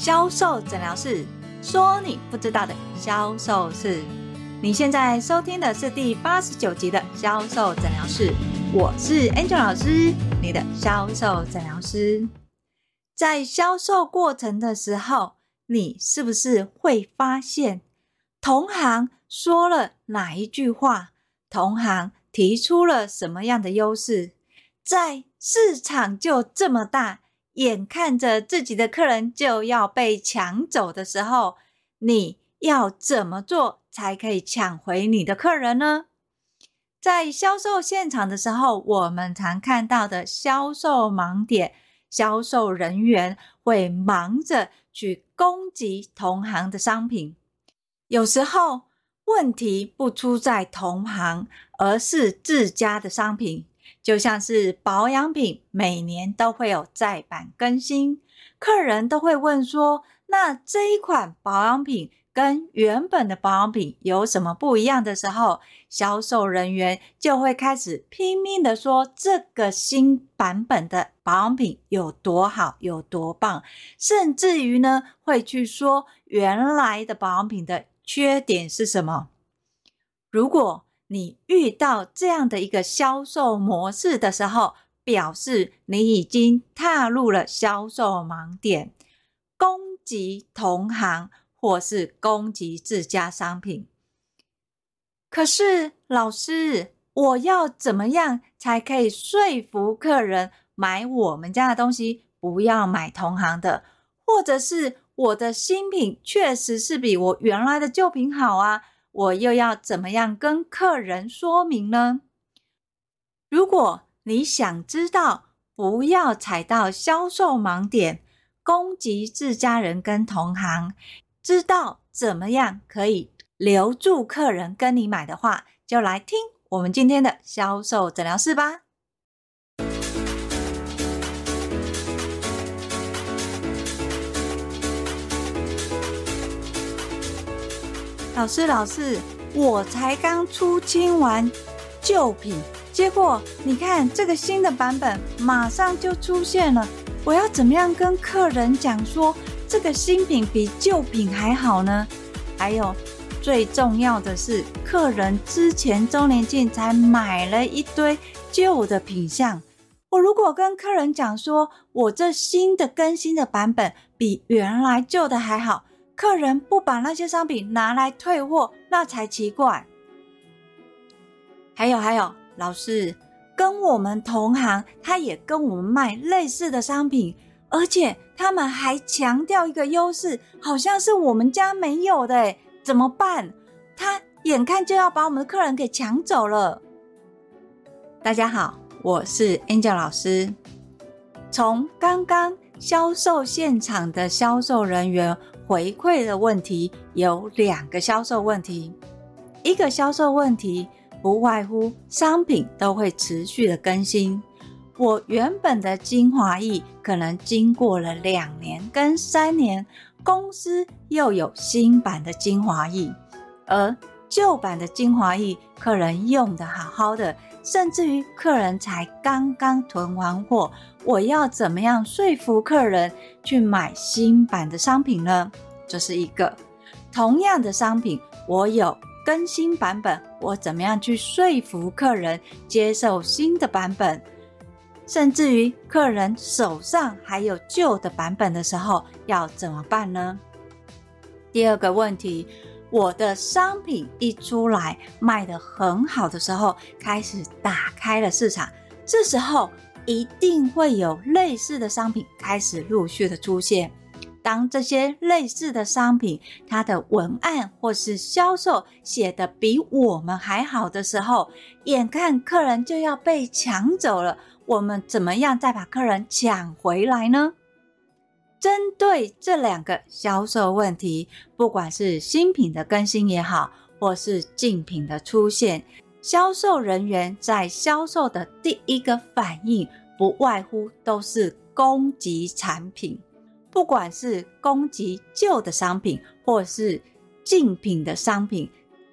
销售诊疗室说你不知道的销售事。你现在收听的是第八十九集的销售诊疗室，我是 Angel 老师，你的销售诊疗师。在销售过程的时候，你是不是会发现同行说了哪一句话，同行提出了什么样的优势，在市场就这么大。眼看着自己的客人就要被抢走的时候，你要怎么做才可以抢回你的客人呢？在销售现场的时候，我们常看到的销售盲点，销售人员会忙着去攻击同行的商品。有时候问题不出在同行，而是自家的商品。就像是保养品，每年都会有再版更新，客人都会问说：“那这一款保养品跟原本的保养品有什么不一样？”的时候，销售人员就会开始拼命的说这个新版本的保养品有多好、有多棒，甚至于呢，会去说原来的保养品的缺点是什么。如果你遇到这样的一个销售模式的时候，表示你已经踏入了销售盲点，攻击同行或是攻击自家商品。可是，老师，我要怎么样才可以说服客人买我们家的东西，不要买同行的？或者是我的新品确实是比我原来的旧品好啊？我又要怎么样跟客人说明呢？如果你想知道不要踩到销售盲点，攻击自家人跟同行，知道怎么样可以留住客人跟你买的话，就来听我们今天的销售诊疗室吧。老师，老师，我才刚出清完旧品，结果你看这个新的版本马上就出现了。我要怎么样跟客人讲说这个新品比旧品还好呢？还有最重要的是，客人之前周年庆才买了一堆旧的品相，我如果跟客人讲说我这新的更新的版本比原来旧的还好。客人不把那些商品拿来退货，那才奇怪。还有还有，老师跟我们同行，他也跟我们卖类似的商品，而且他们还强调一个优势，好像是我们家没有的，怎么办？他眼看就要把我们的客人给抢走了。大家好，我是 Angel 老师。从刚刚销售现场的销售人员。回馈的问题有两个销售问题，一个销售问题不外乎商品都会持续的更新，我原本的精华液可能经过了两年跟三年，公司又有新版的精华液，而旧版的精华液客人用得好好的，甚至于客人才刚刚囤完货。我要怎么样说服客人去买新版的商品呢？这是一个同样的商品，我有更新版本，我怎么样去说服客人接受新的版本？甚至于客人手上还有旧的版本的时候，要怎么办呢？第二个问题，我的商品一出来卖得很好的时候，开始打开了市场，这时候。一定会有类似的商品开始陆续的出现。当这些类似的商品，它的文案或是销售写得比我们还好的时候，眼看客人就要被抢走了，我们怎么样再把客人抢回来呢？针对这两个销售问题，不管是新品的更新也好，或是竞品的出现。销售人员在销售的第一个反应，不外乎都是攻击产品，不管是攻击旧的商品，或是竞品的商品，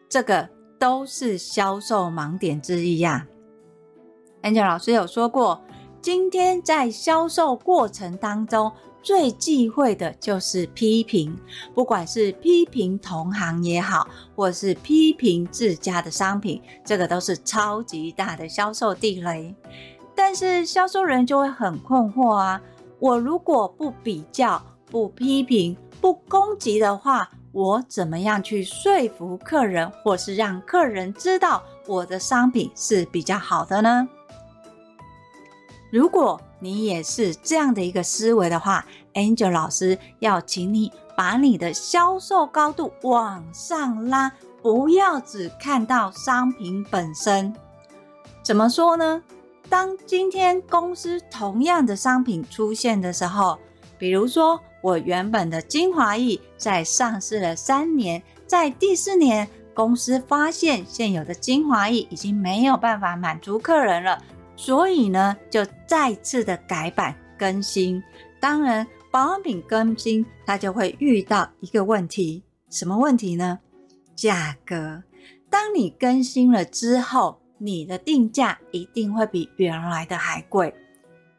这个都是销售盲点之一呀。Angel 老师有说过，今天在销售过程当中，最忌讳的就是批评，不管是批评同行也好，或是批评自家的商品，这个都是超级大的销售地雷。但是销售人就会很困惑啊，我如果不比较、不批评、不攻击的话，我怎么样去说服客人，或是让客人知道我的商品是比较好的呢？如果你也是这样的一个思维的话，Angel 老师要请你把你的销售高度往上拉，不要只看到商品本身。怎么说呢？当今天公司同样的商品出现的时候，比如说我原本的精华液在上市了三年，在第四年，公司发现现有的精华液已经没有办法满足客人了。所以呢，就再次的改版更新。当然，保养品更新，它就会遇到一个问题，什么问题呢？价格。当你更新了之后，你的定价一定会比原来的还贵。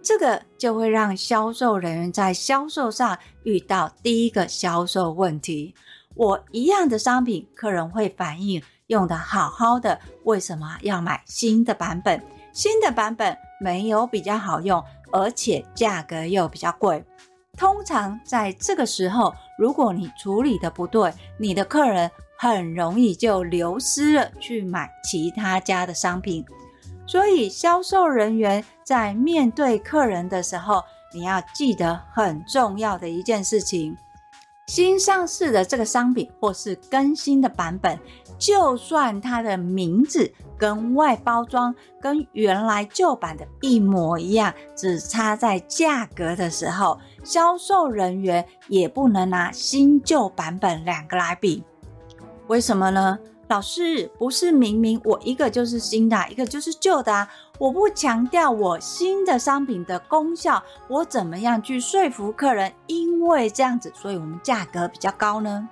这个就会让销售人员在销售上遇到第一个销售问题。我一样的商品，客人会反映用得好好的，为什么要买新的版本？新的版本没有比较好用，而且价格又比较贵。通常在这个时候，如果你处理的不对，你的客人很容易就流失了，去买其他家的商品。所以，销售人员在面对客人的时候，你要记得很重要的一件事情：新上市的这个商品或是更新的版本，就算它的名字。跟外包装跟原来旧版的一模一样，只差在价格的时候，销售人员也不能拿新旧版本两个来比。为什么呢？老师，不是明明我一个就是新的，一个就是旧的啊？我不强调我新的商品的功效，我怎么样去说服客人？因为这样子，所以我们价格比较高呢？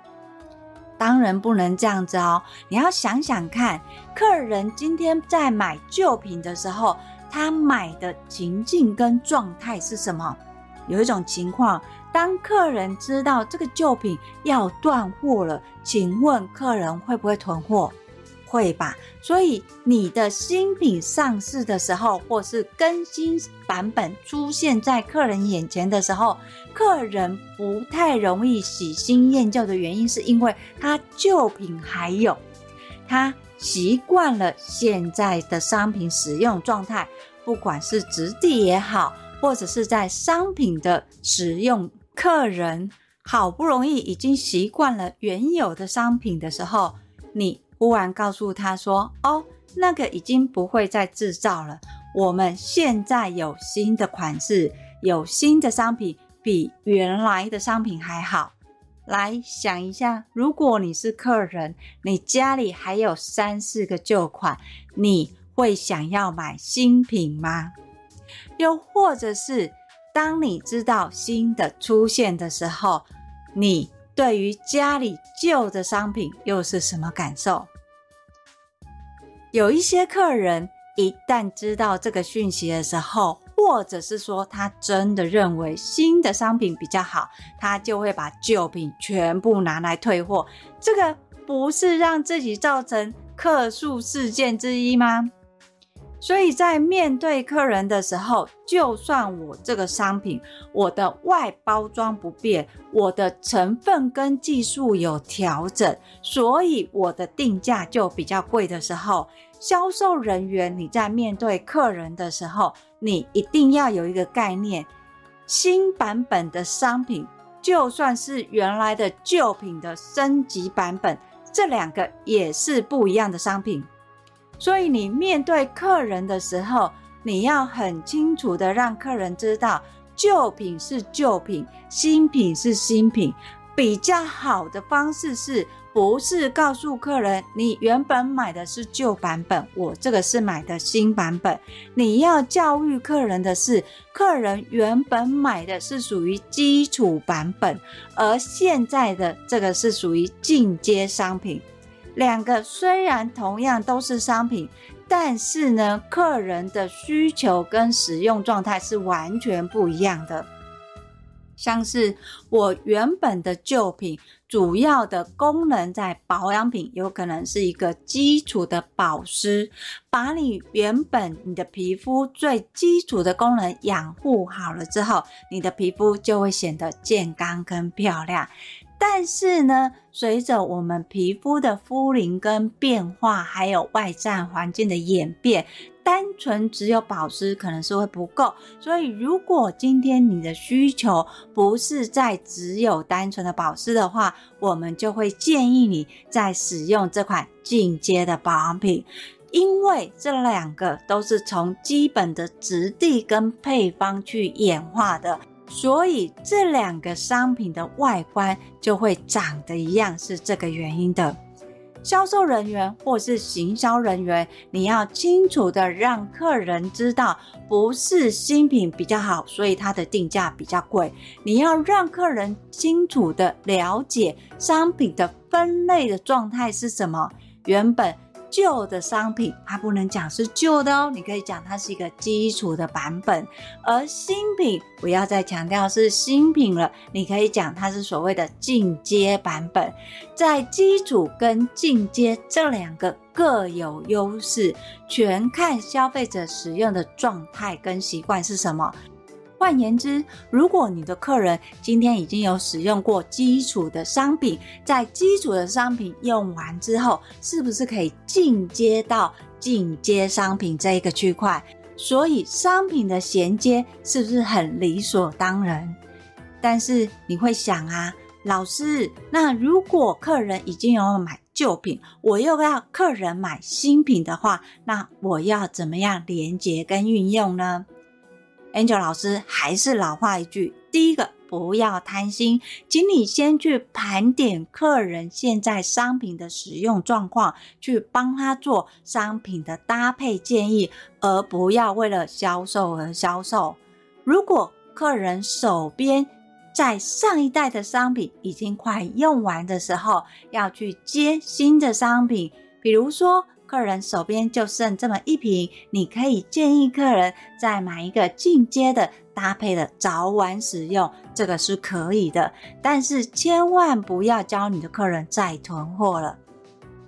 当然不能这样子哦！你要想想看，客人今天在买旧品的时候，他买的情境跟状态是什么？有一种情况，当客人知道这个旧品要断货了，请问客人会不会囤货？会吧，所以你的新品上市的时候，或是更新版本出现在客人眼前的时候，客人不太容易喜新厌旧的原因，是因为他旧品还有，他习惯了现在的商品使用状态，不管是质地也好，或者是在商品的使用，客人好不容易已经习惯了原有的商品的时候，你。忽然告诉他说：“哦，那个已经不会再制造了。我们现在有新的款式，有新的商品，比原来的商品还好。来想一下，如果你是客人，你家里还有三四个旧款，你会想要买新品吗？又或者是当你知道新的出现的时候，你？”对于家里旧的商品又是什么感受？有一些客人一旦知道这个讯息的时候，或者是说他真的认为新的商品比较好，他就会把旧品全部拿来退货。这个不是让自己造成客诉事件之一吗？所以在面对客人的时候，就算我这个商品，我的外包装不变，我的成分跟技术有调整，所以我的定价就比较贵的时候，销售人员你在面对客人的时候，你一定要有一个概念：新版本的商品，就算是原来的旧品的升级版本，这两个也是不一样的商品。所以你面对客人的时候，你要很清楚的让客人知道，旧品是旧品，新品是新品。比较好的方式是不是告诉客人，你原本买的是旧版本，我这个是买的新版本。你要教育客人的是，客人原本买的是属于基础版本，而现在的这个是属于进阶商品。两个虽然同样都是商品，但是呢，客人的需求跟使用状态是完全不一样的。像是我原本的旧品，主要的功能在保养品，有可能是一个基础的保湿，把你原本你的皮肤最基础的功能养护好了之后，你的皮肤就会显得健康跟漂亮。但是呢，随着我们皮肤的肤龄跟变化，还有外在环境的演变。单纯只有保湿可能是会不够，所以如果今天你的需求不是在只有单纯的保湿的话，我们就会建议你在使用这款进阶的保养品，因为这两个都是从基本的质地跟配方去演化的，所以这两个商品的外观就会长得一样，是这个原因的。销售人员或是行销人员，你要清楚的让客人知道，不是新品比较好，所以它的定价比较贵。你要让客人清楚的了解商品的分类的状态是什么，原本。旧的商品，它不能讲是旧的哦，你可以讲它是一个基础的版本。而新品，不要再强调是新品了，你可以讲它是所谓的进阶版本。在基础跟进阶这两个各有优势，全看消费者使用的状态跟习惯是什么。换言之，如果你的客人今天已经有使用过基础的商品，在基础的商品用完之后，是不是可以进阶到进阶商品这一个区块？所以商品的衔接是不是很理所当然？但是你会想啊，老师，那如果客人已经有买旧品，我又要客人买新品的话，那我要怎么样连接跟运用呢？Angel 老师还是老话一句，第一个不要贪心，请你先去盘点客人现在商品的使用状况，去帮他做商品的搭配建议，而不要为了销售而销售。如果客人手边在上一代的商品已经快用完的时候，要去接新的商品，比如说。客人手边就剩这么一瓶，你可以建议客人再买一个进阶的搭配的，早晚使用，这个是可以的。但是千万不要教你的客人再囤货了。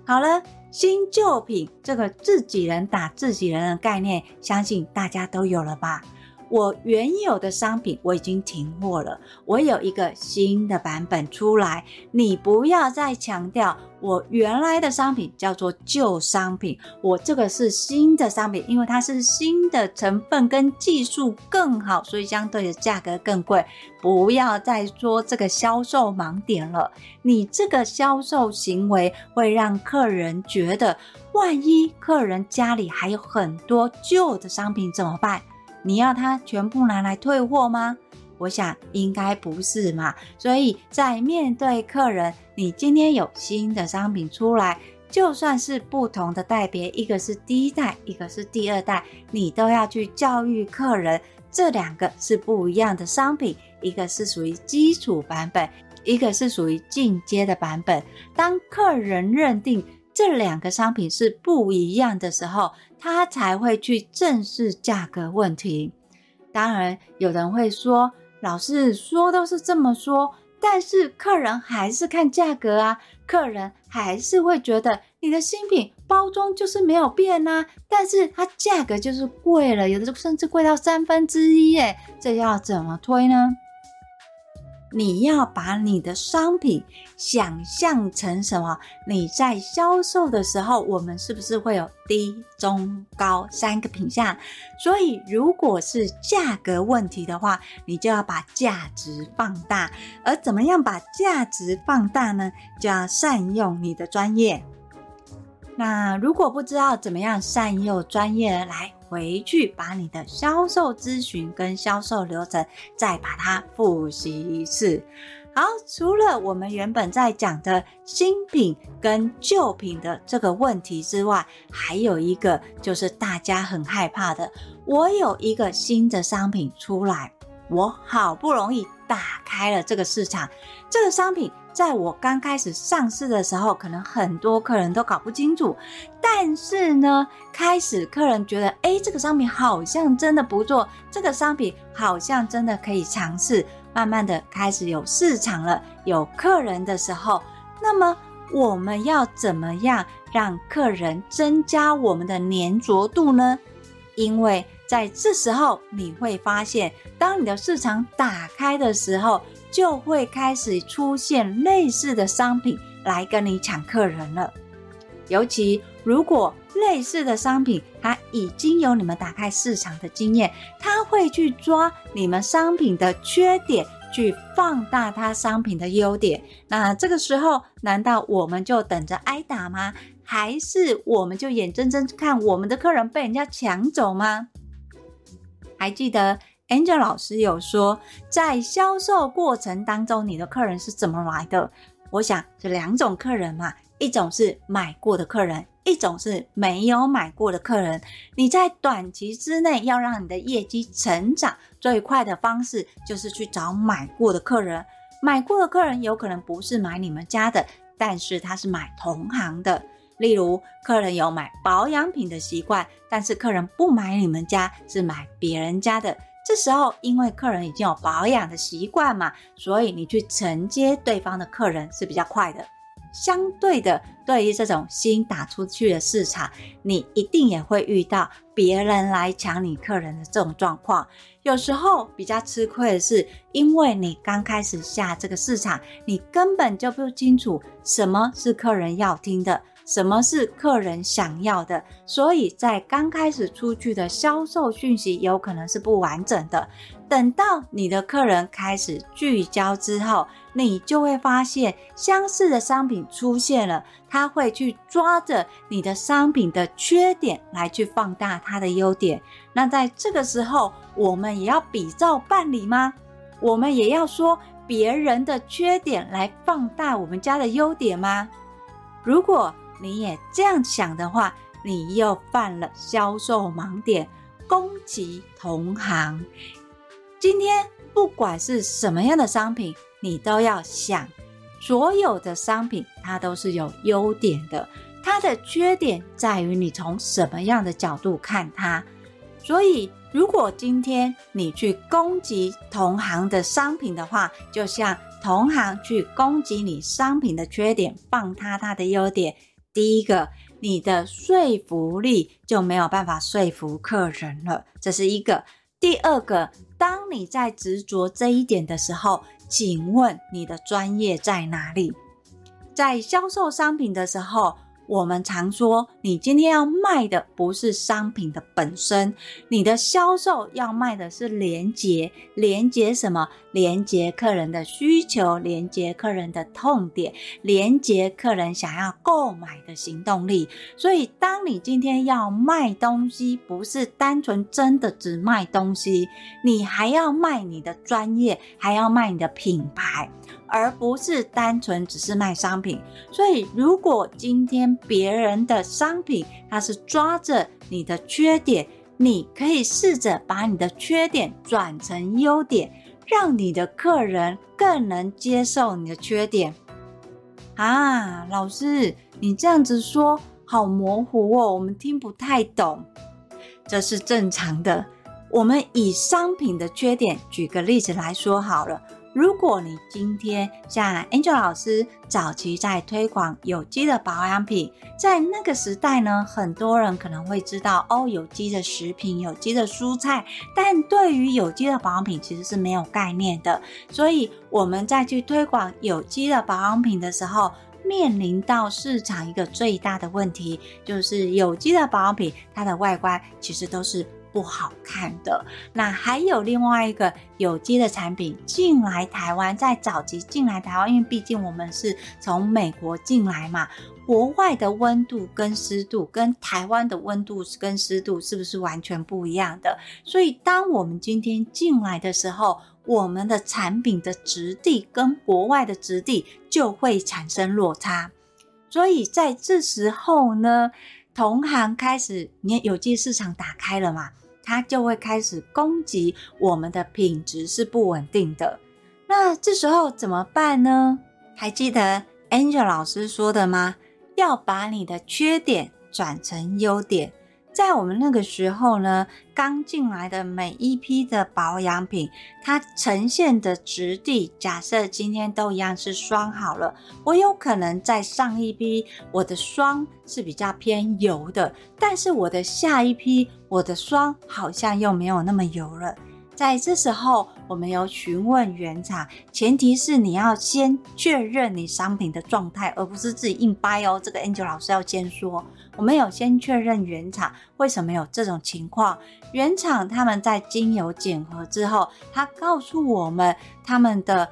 好了，新旧品这个自己人打自己人的概念，相信大家都有了吧？我原有的商品我已经停货了，我有一个新的版本出来，你不要再强调我原来的商品叫做旧商品，我这个是新的商品，因为它是新的成分跟技术更好，所以相对的价格更贵。不要再说这个销售盲点了，你这个销售行为会让客人觉得，万一客人家里还有很多旧的商品怎么办？你要他全部拿来退货吗？我想应该不是嘛。所以在面对客人，你今天有新的商品出来，就算是不同的代别，一个是第一代，一个是第二代，你都要去教育客人，这两个是不一样的商品，一个是属于基础版本，一个是属于进阶的版本。当客人认定这两个商品是不一样的时候，他才会去正视价格问题。当然，有人会说，老师说都是这么说，但是客人还是看价格啊，客人还是会觉得你的新品包装就是没有变啊，但是它价格就是贵了，有的甚至贵到三分之一耶，这要怎么推呢？你要把你的商品想象成什么？你在销售的时候，我们是不是会有低、中、高三个品项？所以，如果是价格问题的话，你就要把价值放大。而怎么样把价值放大呢？就要善用你的专业。那如果不知道怎么样善用专业来，回去把你的销售咨询跟销售流程再把它复习一次。好，除了我们原本在讲的新品跟旧品的这个问题之外，还有一个就是大家很害怕的，我有一个新的商品出来，我好不容易打开了这个市场，这个商品。在我刚开始上市的时候，可能很多客人都搞不清楚。但是呢，开始客人觉得，诶，这个商品好像真的不错，这个商品好像真的可以尝试。慢慢的开始有市场了，有客人的时候，那么我们要怎么样让客人增加我们的粘着度呢？因为在这时候，你会发现，当你的市场打开的时候，就会开始出现类似的商品来跟你抢客人了。尤其如果类似的商品，它已经有你们打开市场的经验，它会去抓你们商品的缺点，去放大它商品的优点。那这个时候，难道我们就等着挨打吗？还是我们就眼睁睁看我们的客人被人家抢走吗？还记得 Angel 老师有说，在销售过程当中，你的客人是怎么来的？我想这两种客人嘛，一种是买过的客人，一种是没有买过的客人。你在短期之内要让你的业绩成长，最快的方式就是去找买过的客人。买过的客人有可能不是买你们家的，但是他是买同行的。例如，客人有买保养品的习惯，但是客人不买你们家，是买别人家的。这时候，因为客人已经有保养的习惯嘛，所以你去承接对方的客人是比较快的。相对的，对于这种新打出去的市场，你一定也会遇到别人来抢你客人的这种状况。有时候比较吃亏的是，因为你刚开始下这个市场，你根本就不清楚什么是客人要听的。什么是客人想要的？所以在刚开始出去的销售讯息有可能是不完整的。等到你的客人开始聚焦之后，你就会发现相似的商品出现了，他会去抓着你的商品的缺点来去放大它的优点。那在这个时候，我们也要比照办理吗？我们也要说别人的缺点来放大我们家的优点吗？如果你也这样想的话，你又犯了销售盲点，攻击同行。今天不管是什么样的商品，你都要想，所有的商品它都是有优点的，它的缺点在于你从什么样的角度看它。所以，如果今天你去攻击同行的商品的话，就像同行去攻击你商品的缺点，放大它的优点。第一个，你的说服力就没有办法说服客人了，这是一个。第二个，当你在执着这一点的时候，请问你的专业在哪里？在销售商品的时候。我们常说，你今天要卖的不是商品的本身，你的销售要卖的是连接，连接什么？连接客人的需求，连接客人的痛点，连接客人想要购买的行动力。所以，当你今天要卖东西，不是单纯真的只卖东西，你还要卖你的专业，还要卖你的品牌。而不是单纯只是卖商品，所以如果今天别人的商品它是抓着你的缺点，你可以试着把你的缺点转成优点，让你的客人更能接受你的缺点。啊，老师，你这样子说好模糊哦，我们听不太懂。这是正常的。我们以商品的缺点举个例子来说好了。如果你今天像 Angel 老师早期在推广有机的保养品，在那个时代呢，很多人可能会知道哦，有机的食品、有机的蔬菜，但对于有机的保养品其实是没有概念的。所以我们在去推广有机的保养品的时候，面临到市场一个最大的问题，就是有机的保养品它的外观其实都是。不好看的。那还有另外一个有机的产品进来台湾，在早期进来台湾，因为毕竟我们是从美国进来嘛，国外的温度跟湿度跟台湾的温度跟湿度是不是完全不一样的？所以当我们今天进来的时候，我们的产品的质地跟国外的质地就会产生落差。所以在这时候呢，同行开始，你有机市场打开了嘛？它就会开始攻击我们的品质是不稳定的，那这时候怎么办呢？还记得 Angel 老师说的吗？要把你的缺点转成优点。在我们那个时候呢，刚进来的每一批的保养品，它呈现的质地，假设今天都一样是霜好了，我有可能在上一批我的霜是比较偏油的，但是我的下一批我的霜好像又没有那么油了。在这时候，我们有询问原厂，前提是你要先确认你商品的状态，而不是自己硬掰哦。这个 Angel 老师要先说，我们有先确认原厂为什么有这种情况。原厂他们在精油检核之后，他告诉我们他们的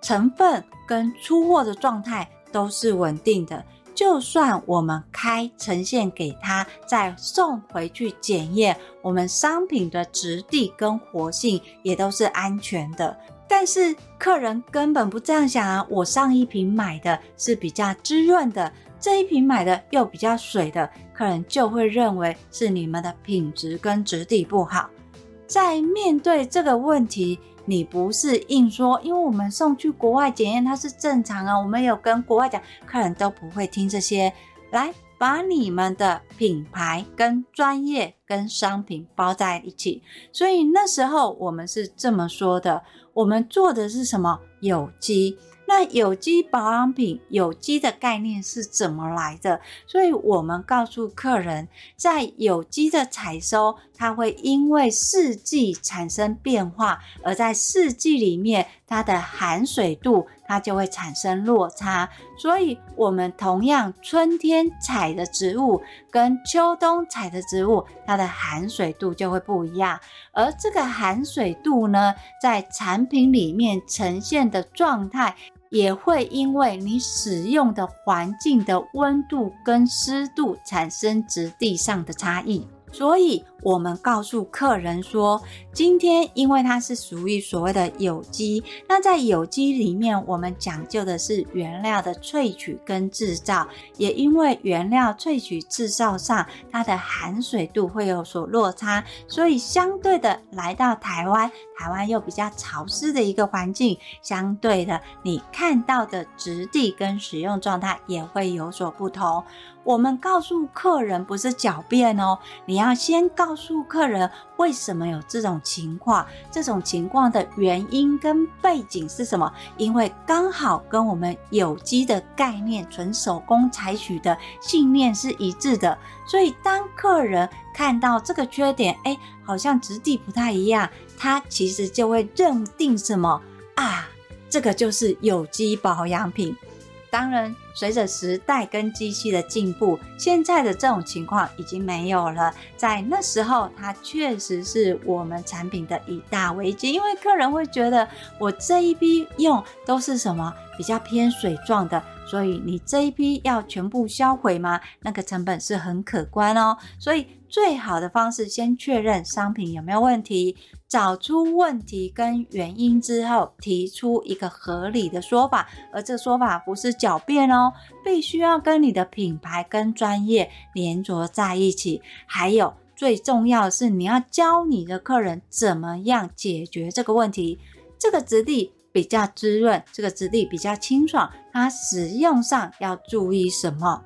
成分跟出货的状态都是稳定的。就算我们开呈现给他，再送回去检验，我们商品的质地跟活性也都是安全的。但是客人根本不这样想啊！我上一瓶买的是比较滋润的，这一瓶买的又比较水的，客人就会认为是你们的品质跟质地不好。在面对这个问题，你不是硬说，因为我们送去国外检验，它是正常啊。我们有跟国外讲，客人都不会听这些。来，把你们的品牌跟专业跟商品包在一起。所以那时候我们是这么说的：我们做的是什么？有机。那有机保养品，有机的概念是怎么来的？所以我们告诉客人，在有机的采收，它会因为四季产生变化，而在四季里面，它的含水度它就会产生落差。所以，我们同样春天采的植物跟秋冬采的植物，它的含水度就会不一样。而这个含水度呢，在产品里面呈现的状态。也会因为你使用的环境的温度跟湿度产生质地上的差异，所以我们告诉客人说，今天因为它是属于所谓的有机，那在有机里面，我们讲究的是原料的萃取跟制造，也因为原料萃取制造上它的含水度会有所落差，所以相对的来到台湾。台湾又比较潮湿的一个环境，相对的，你看到的质地跟使用状态也会有所不同。我们告诉客人不是狡辩哦，你要先告诉客人为什么有这种情况，这种情况的原因跟背景是什么？因为刚好跟我们有机的概念、纯手工采取的信念是一致的，所以当客人看到这个缺点，哎，好像质地不太一样。他其实就会认定什么啊？这个就是有机保养品。当然，随着时代跟机器的进步，现在的这种情况已经没有了。在那时候，它确实是我们产品的一大危机，因为客人会觉得我这一批用都是什么比较偏水状的。所以你这一批要全部销毁吗？那个成本是很可观哦。所以最好的方式，先确认商品有没有问题，找出问题跟原因之后，提出一个合理的说法。而这说法不是狡辩哦，必须要跟你的品牌跟专业连着在一起。还有最重要的是，你要教你的客人怎么样解决这个问题。这个质地。比较滋润，这个质地比较清爽，它使用上要注意什么？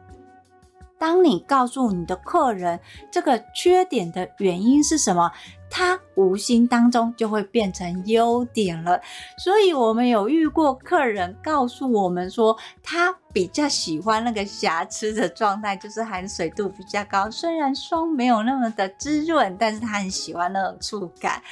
当你告诉你的客人这个缺点的原因是什么，他无形当中就会变成优点了。所以我们有遇过客人告诉我们说，他比较喜欢那个瑕疵的状态，就是含水度比较高，虽然霜没有那么的滋润，但是他很喜欢那种触感。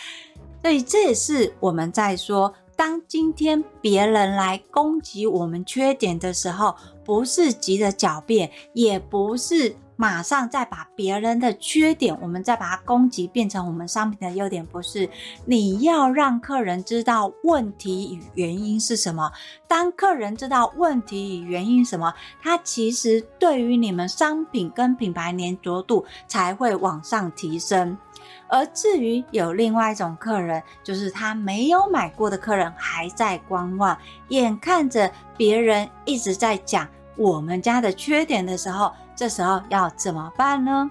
所以这也是我们在说。当今天别人来攻击我们缺点的时候，不是急着狡辩，也不是马上再把别人的缺点，我们再把它攻击变成我们商品的优点，不是。你要让客人知道问题与原因是什么。当客人知道问题与原因什么，他其实对于你们商品跟品牌黏着度才会往上提升。而至于有另外一种客人，就是他没有买过的客人还在观望，眼看着别人一直在讲我们家的缺点的时候，这时候要怎么办呢？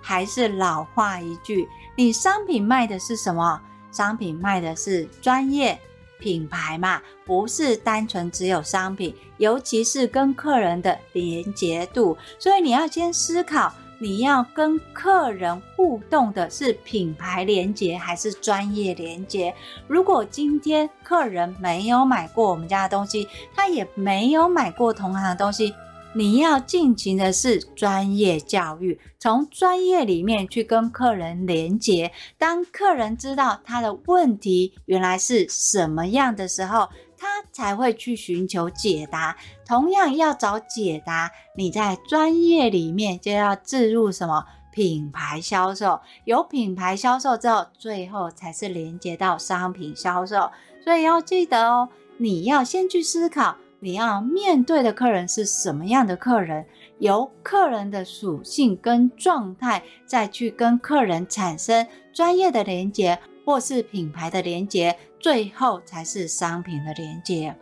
还是老话一句，你商品卖的是什么？商品卖的是专业品牌嘛，不是单纯只有商品，尤其是跟客人的连结度。所以你要先思考。你要跟客人互动的是品牌连接还是专业连接？如果今天客人没有买过我们家的东西，他也没有买过同行的东西，你要进行的是专业教育，从专业里面去跟客人连接。当客人知道他的问题原来是什么样的时候，他才会去寻求解答。同样要找解答，你在专业里面就要置入什么品牌销售。有品牌销售之后，最后才是连接到商品销售。所以要记得哦，你要先去思考，你要面对的客人是什么样的客人，由客人的属性跟状态，再去跟客人产生专业的连接。或是品牌的连接，最后才是商品的连接。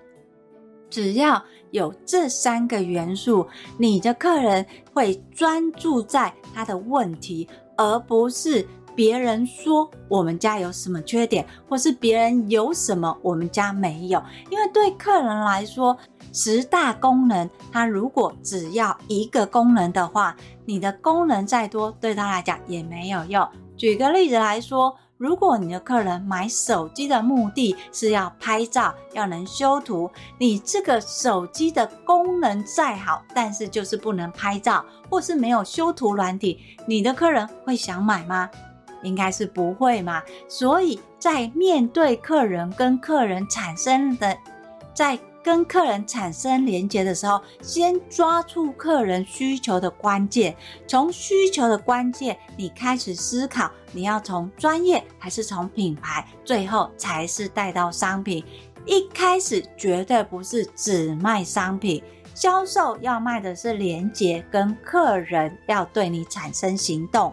只要有这三个元素，你的客人会专注在他的问题，而不是别人说我们家有什么缺点，或是别人有什么我们家没有。因为对客人来说，十大功能，他如果只要一个功能的话，你的功能再多，对他来讲也没有用。举个例子来说。如果你的客人买手机的目的是要拍照，要能修图，你这个手机的功能再好，但是就是不能拍照，或是没有修图软体，你的客人会想买吗？应该是不会嘛。所以在面对客人跟客人产生的，在跟客人产生连接的时候，先抓住客人需求的关键，从需求的关键，你开始思考，你要从专业还是从品牌，最后才是带到商品。一开始绝对不是只卖商品，销售要卖的是连接，跟客人要对你产生行动。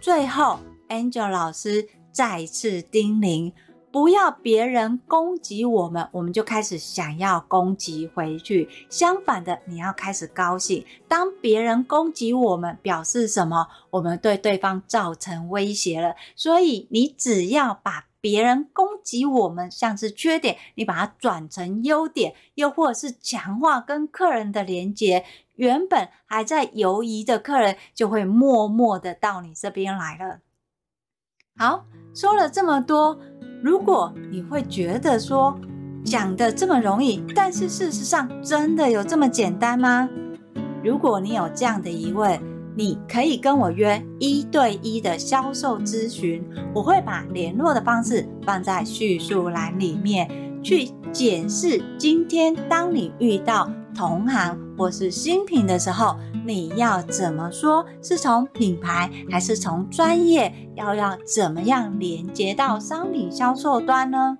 最后，Angel 老师再次叮咛。不要别人攻击我们，我们就开始想要攻击回去。相反的，你要开始高兴。当别人攻击我们，表示什么？我们对对方造成威胁了。所以，你只要把别人攻击我们像是缺点，你把它转成优点，又或者是强化跟客人的连接，原本还在犹疑的客人就会默默的到你这边来了。好，说了这么多。如果你会觉得说讲的这么容易，但是事实上真的有这么简单吗？如果你有这样的疑问，你可以跟我约一对一的销售咨询，我会把联络的方式放在叙述栏里面，去检视今天当你遇到同行或是新品的时候，你要怎么说？是从品牌还是从专业？要要怎么样连接到商品销售端呢？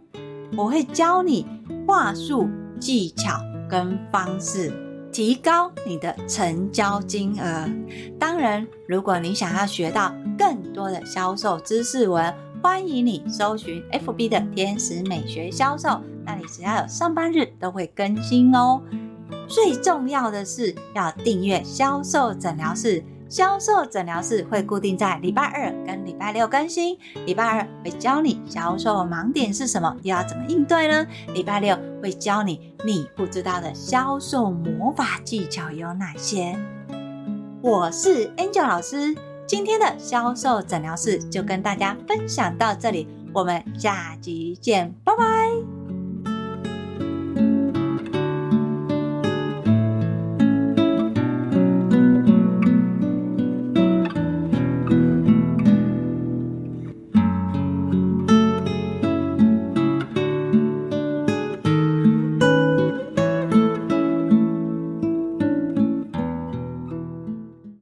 我会教你话术、技巧跟方式，提高你的成交金额。当然，如果你想要学到更多的销售知识文，欢迎你搜寻 FB 的天使美学销售，那里只要有上班日都会更新哦。最重要的是要订阅销售诊疗室，销售诊疗室会固定在礼拜二跟礼拜六更新。礼拜二会教你销售盲点是什么，又要怎么应对呢？礼拜六会教你你不知道的销售魔法技巧有哪些。我是 Angel 老师，今天的销售诊疗室就跟大家分享到这里，我们下集见，拜拜。